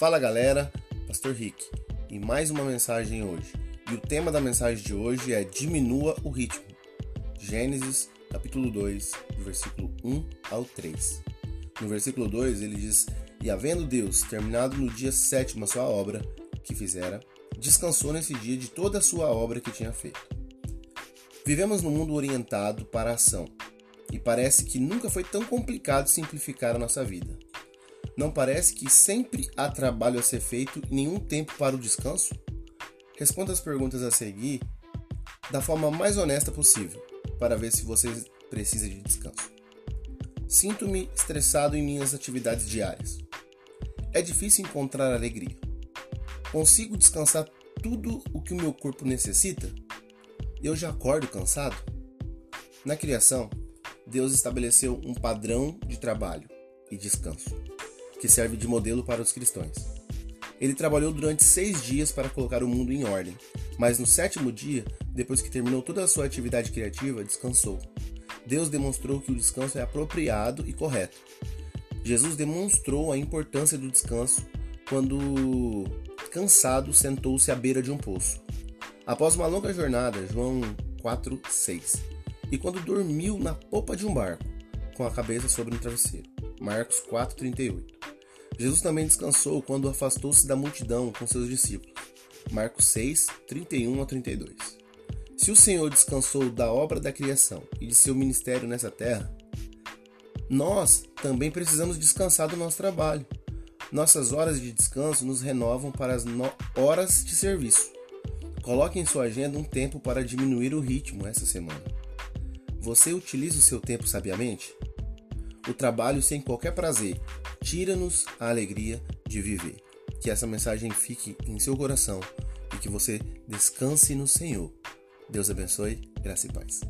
Fala galera, Pastor Rick, e mais uma mensagem hoje. E o tema da mensagem de hoje é Diminua o ritmo. Gênesis, capítulo 2, do versículo 1 ao 3. No versículo 2 ele diz: E havendo Deus terminado no dia sétimo a sua obra que fizera, descansou nesse dia de toda a sua obra que tinha feito. Vivemos num mundo orientado para a ação, e parece que nunca foi tão complicado simplificar a nossa vida. Não parece que sempre há trabalho a ser feito e nenhum tempo para o descanso? Responda as perguntas a seguir da forma mais honesta possível, para ver se você precisa de descanso. Sinto-me estressado em minhas atividades diárias. É difícil encontrar alegria. Consigo descansar tudo o que o meu corpo necessita? Eu já acordo cansado? Na criação, Deus estabeleceu um padrão de trabalho e descanso que serve de modelo para os cristãos. Ele trabalhou durante seis dias para colocar o mundo em ordem, mas no sétimo dia, depois que terminou toda a sua atividade criativa, descansou. Deus demonstrou que o descanso é apropriado e correto. Jesus demonstrou a importância do descanso quando, cansado, sentou-se à beira de um poço. Após uma longa jornada, João 4:6, e quando dormiu na popa de um barco, com a cabeça sobre um travesseiro. Marcos 4:38. Jesus também descansou quando afastou-se da multidão com seus discípulos. Marcos 6, 31 a 32. Se o Senhor descansou da obra da criação e de seu ministério nessa terra, nós também precisamos descansar do nosso trabalho. Nossas horas de descanso nos renovam para as horas de serviço. Coloque em sua agenda um tempo para diminuir o ritmo essa semana. Você utiliza o seu tempo sabiamente? O trabalho sem qualquer prazer tira-nos a alegria de viver. Que essa mensagem fique em seu coração e que você descanse no Senhor. Deus abençoe, graça e paz.